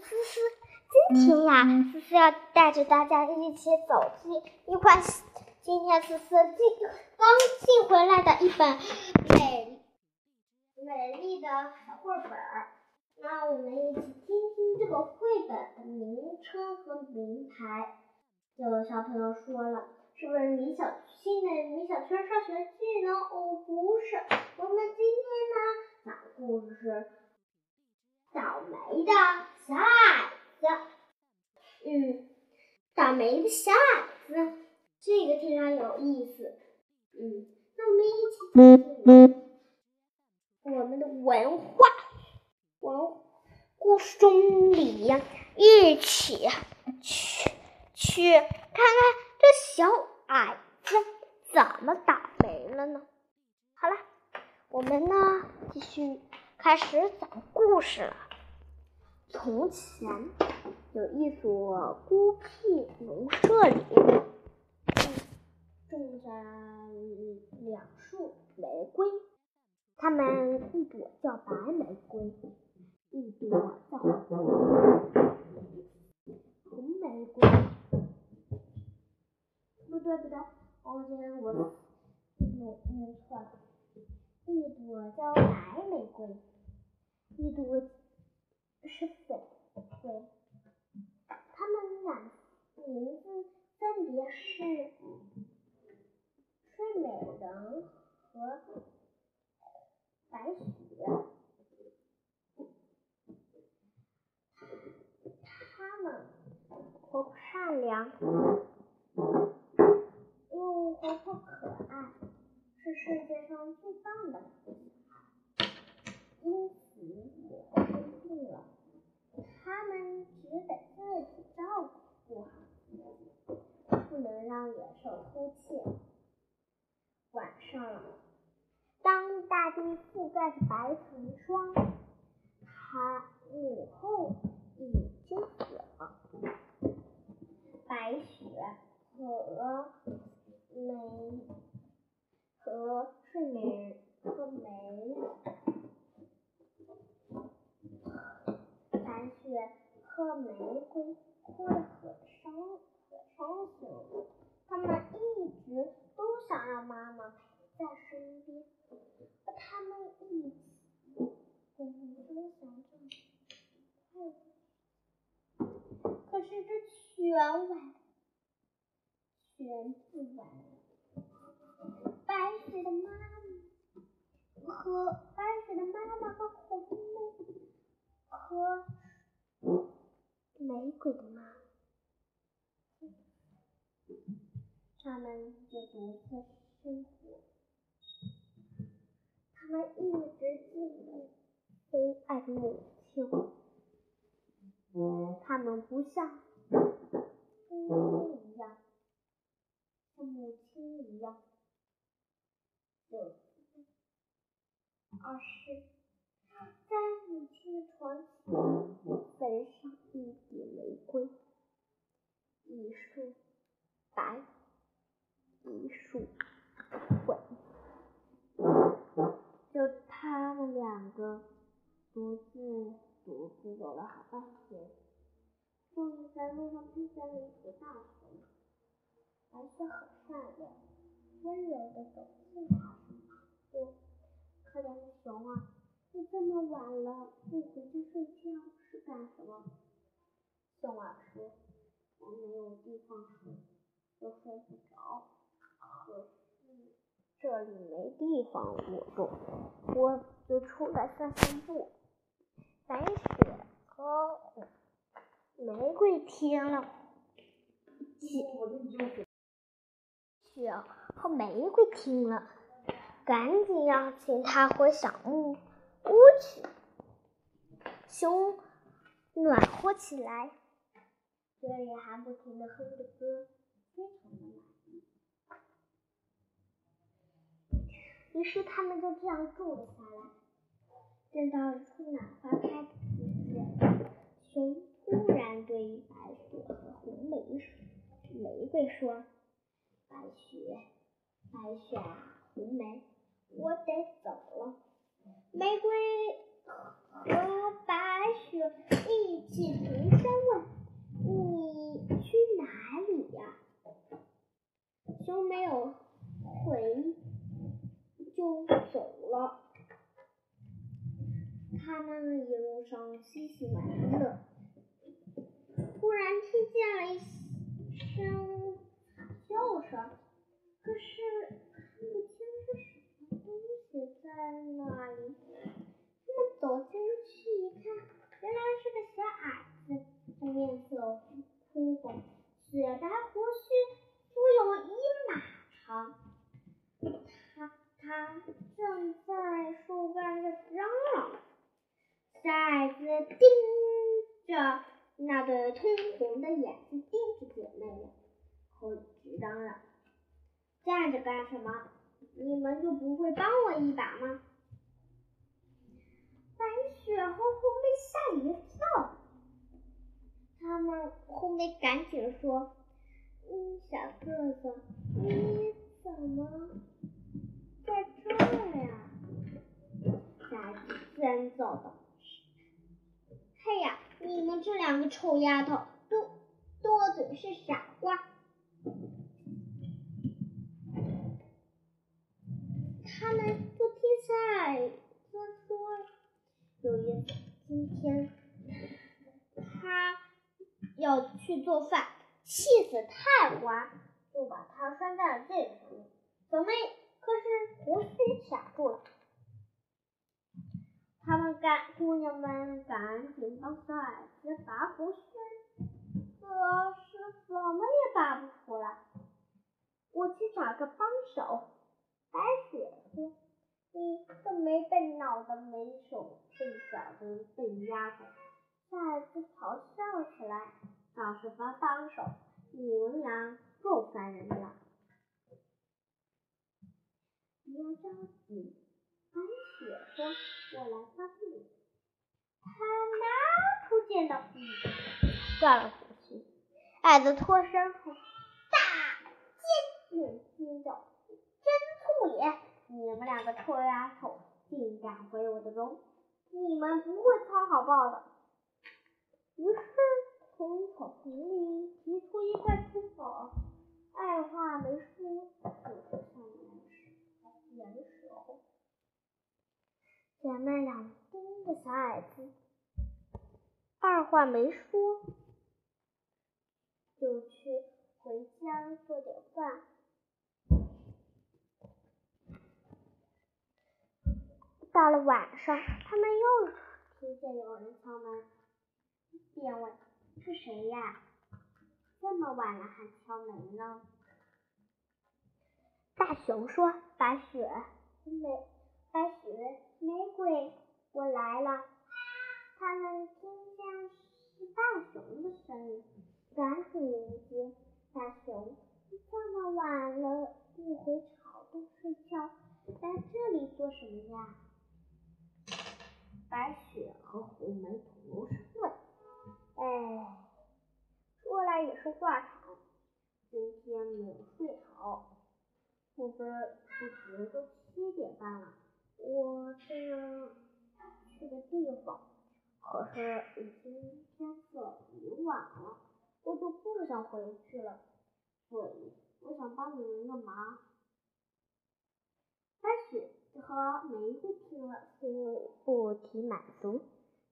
是思思。今天呀，思思要带着大家一起走进一块今天思思进刚进回来的一本美美丽的小绘本儿。那我们一起听听这个绘本的名称和名牌。有小朋友说了，是不是米小新的米小圈上学记呢？哦，不是，我们今天呢讲故事是倒霉的小矮子。嗯，倒霉的小矮子，这个非常有意思。嗯，那我们一起听我们的文化文故事中里一起去。去看看这小矮子怎么倒霉了呢？好了，我们呢继续开始讲故事了。从前有一所孤僻农舍里，种着两束玫瑰，它们一朵叫白玫瑰，一朵叫红玫瑰。不对不对，我觉得我念念错了。一朵叫白玫瑰，一朵是粉瑰。它们俩名字分别是睡美人和白雪。他们活泼善良。又活泼可爱，是世界上最棒的小孩。因此，我决定了，他们只得自己照顾好，不能让野兽偷窃。晚上了，当大地覆盖着白层霜，他母后已经死了，白雪和。梅和睡美和梅，白雪和玫瑰哭得很伤很伤心，他们一直都想让妈妈陪在身边，和他们一起共同分享这快乐。可是这全晚。全部完了。白雪的妈妈和白雪的妈妈和红玫和玫瑰的妈妈，他们就独自生活。他们一直记得悲爱的母亲。他们不像一样。像母亲一样，有而是在母亲的床前焚上一滴玫瑰，一束白，一束粉，就他们两个独自独自走了好半天，在路上遇见了一只大熊。白雪很善良，温柔的走近他，说：“可怜的熊啊，你这么晚了不回去睡觉是干什么？”熊儿说：“我没有地方睡，又睡不着。可是这里没地方躲动，我就出来散散步。”白雪和玫瑰听了，雪和玫瑰听了，赶紧要请他回小木屋去。熊暖和起来，嘴里还不停的哼着歌，非常的满意。于是他们就这样住了下来。等到春暖花开的季节，熊突然对白雪和红玫玫瑰说。白雪，白雪红梅，我得走了。玫瑰和白雪一起。嬉戏玩乐。突然听见了一声惨叫声，可是看不清是什么东西在那里。他们走进去一看，原来是个小矮子，他面色枯红，雪白胡须，足有一马长。他他正在树干上嚷嚷。小矮子盯着那对通红的眼睛，盯着姐妹们，口里直嚷：“站着干什么？你们就不会帮我一把吗？”白雪和红梅吓一跳，他们红梅赶紧说：“嗯，小个子，你怎么在这儿呀？”小矮子先走的。嘿呀！你们这两个臭丫头，多多嘴是傻瓜。他们就听小矮子说，有一次，今天他要去做饭，气子太滑，就把他拴在了这里。怎么？可是胡须卡住了。他们赶姑娘们赶紧帮小矮子拔胡须，可是怎么也拔不出来。我去找个帮手。白雪说：“你这没笨脑的没手笨脚的笨丫头！”小矮子嘲笑起来：“找什么帮手？你们俩够烦人的！”别着急。白雪说：“我来帮你。”他拿出剑刀，断了胡须。矮子脱身后，大尖眼睛着，真粗野！你们两个臭丫头，竟敢毁我的容，你们不会操好报的。于是从草丛里提出一块石头，二话没说，就上来岩石后。姐妹俩盯着小矮子，二话没说，就去回家做点饭。到了晚上，他们又听见有人敲门，便问：“是谁呀？这么晚了还敲门呢？”大熊说：“白雪，没白雪。”玫瑰，我来了。他们听见是大熊的声音，赶紧迎接。大熊，这么晚了不回草洞睡觉，在这里做什么呀？白雪和红梅同时问。哎，说来也是话长，今天没有睡好，不知不觉都七点半了。我是去的地方，可是已经天色已晚了，我就不想回去了，所以我想帮你们个忙。白雪和玫瑰听了，心不提满足，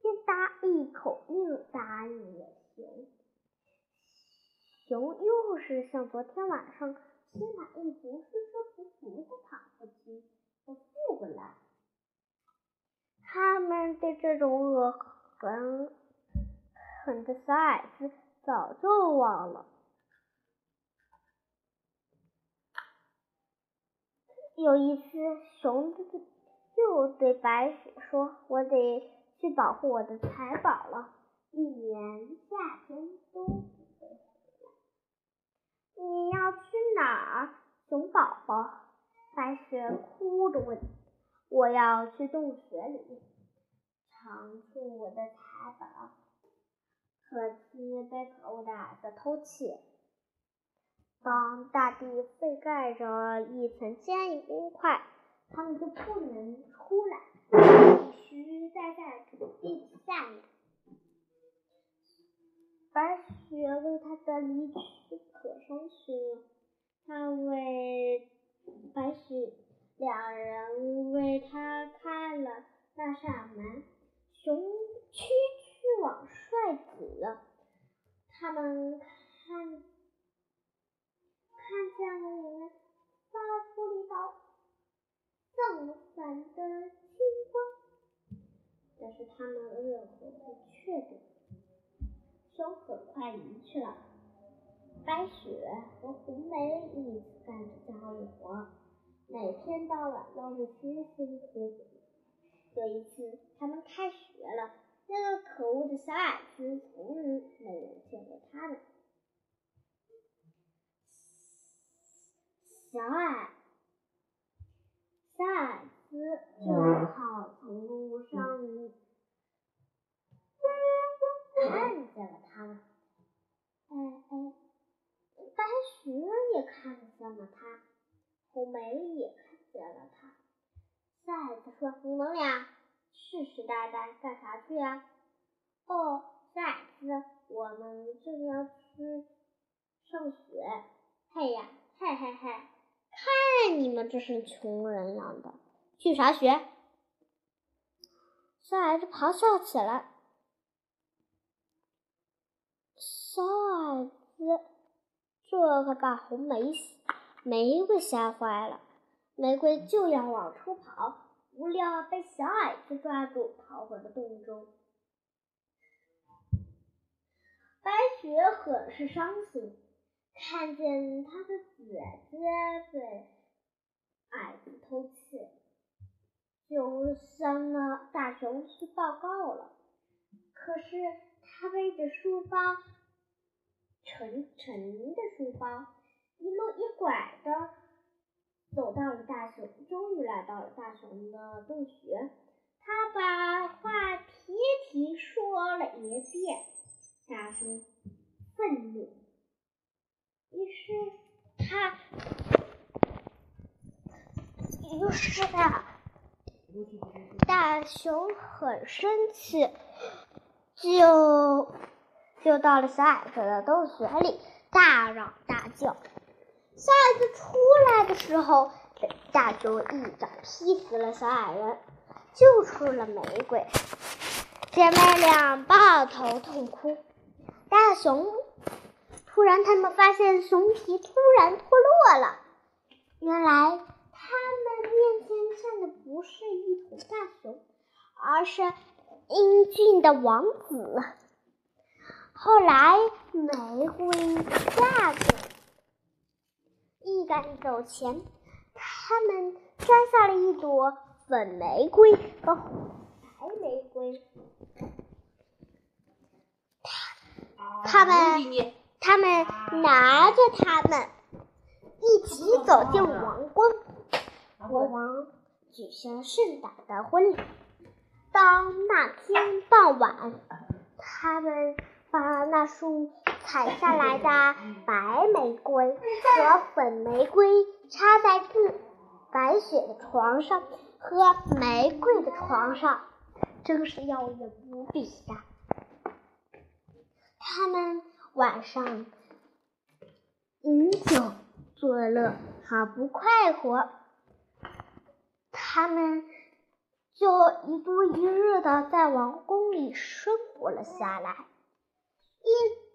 便答一口应答应了熊。熊又是像昨天晚上心满意足、舒舒服服的躺下去。都复过来，他们对这种恶狠狠的小矮子早就忘了。有一次，熊又对白雪说：“我得去保护我的财宝了，一年夏天都不会回来。”你要去哪儿，熊宝宝？白雪哭着问：“我要去洞穴里，藏住我的财宝。可惜被可恶的矮子偷窃。当大地覆盖着一层坚硬冰块，他们就不能出来，必须待在地下面。白雪为他的离去可伤心了，他为白雪两人为他开了那扇门，雄蛐蛐往帅子了，他们看。确定。熊很快离去了，白雪和红梅一起干着家务活，每天到晚都是辛辛苦苦。有一次，他们开学了，那个可恶的小矮子从来没有见过他们。小矮，小矮子正世世代代干啥去呀？”哦，小矮子，我们正要去上学。嗨呀，嗨嗨嗨，看你们这是穷人样的，去啥学？小矮子咆哮起来。小矮子，这可把红梅玫瑰吓坏了。玫瑰就要往出跑，不料被小矮子抓住，逃回了洞中。白雪很是伤心，看见她的姐姐被矮子偷窃，就向那大熊去报告了。可是他背着书包。沉沉的书包，一路一拐的，终于来到了大熊的洞穴。他把话提提说了一遍，大熊愤怒，于是他，于是他，大熊很生气，就。就到了小矮子的洞穴里，大嚷大叫。小矮子出来的时候，大熊一掌劈死了小矮人，救出了玫瑰。姐妹俩抱头痛哭。大熊突然，他们发现熊皮突然脱落了。原来，他们面前站的不是一头大熊，而是英俊的王子。后来，玫瑰嫁给一赶走前，他们摘下了一朵粉玫瑰和白玫瑰。他们他们拿着它们一起走进王宫，国王举行盛大的婚礼。当那天傍晚，他们。把那束采下来的白玫瑰和粉玫瑰插在自白雪的床上和玫瑰的床上，真是耀眼无比呀！他们晚上饮酒作乐，好不快活。他们就一度一日的在王宫里生活了下来。一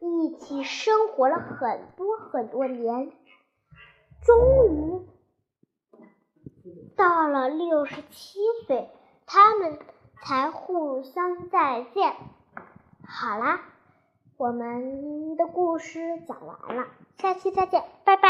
一起生活了很多很多年，终于到了六十七岁，他们才互相再见。好啦，我们的故事讲完了，下期再见，拜拜。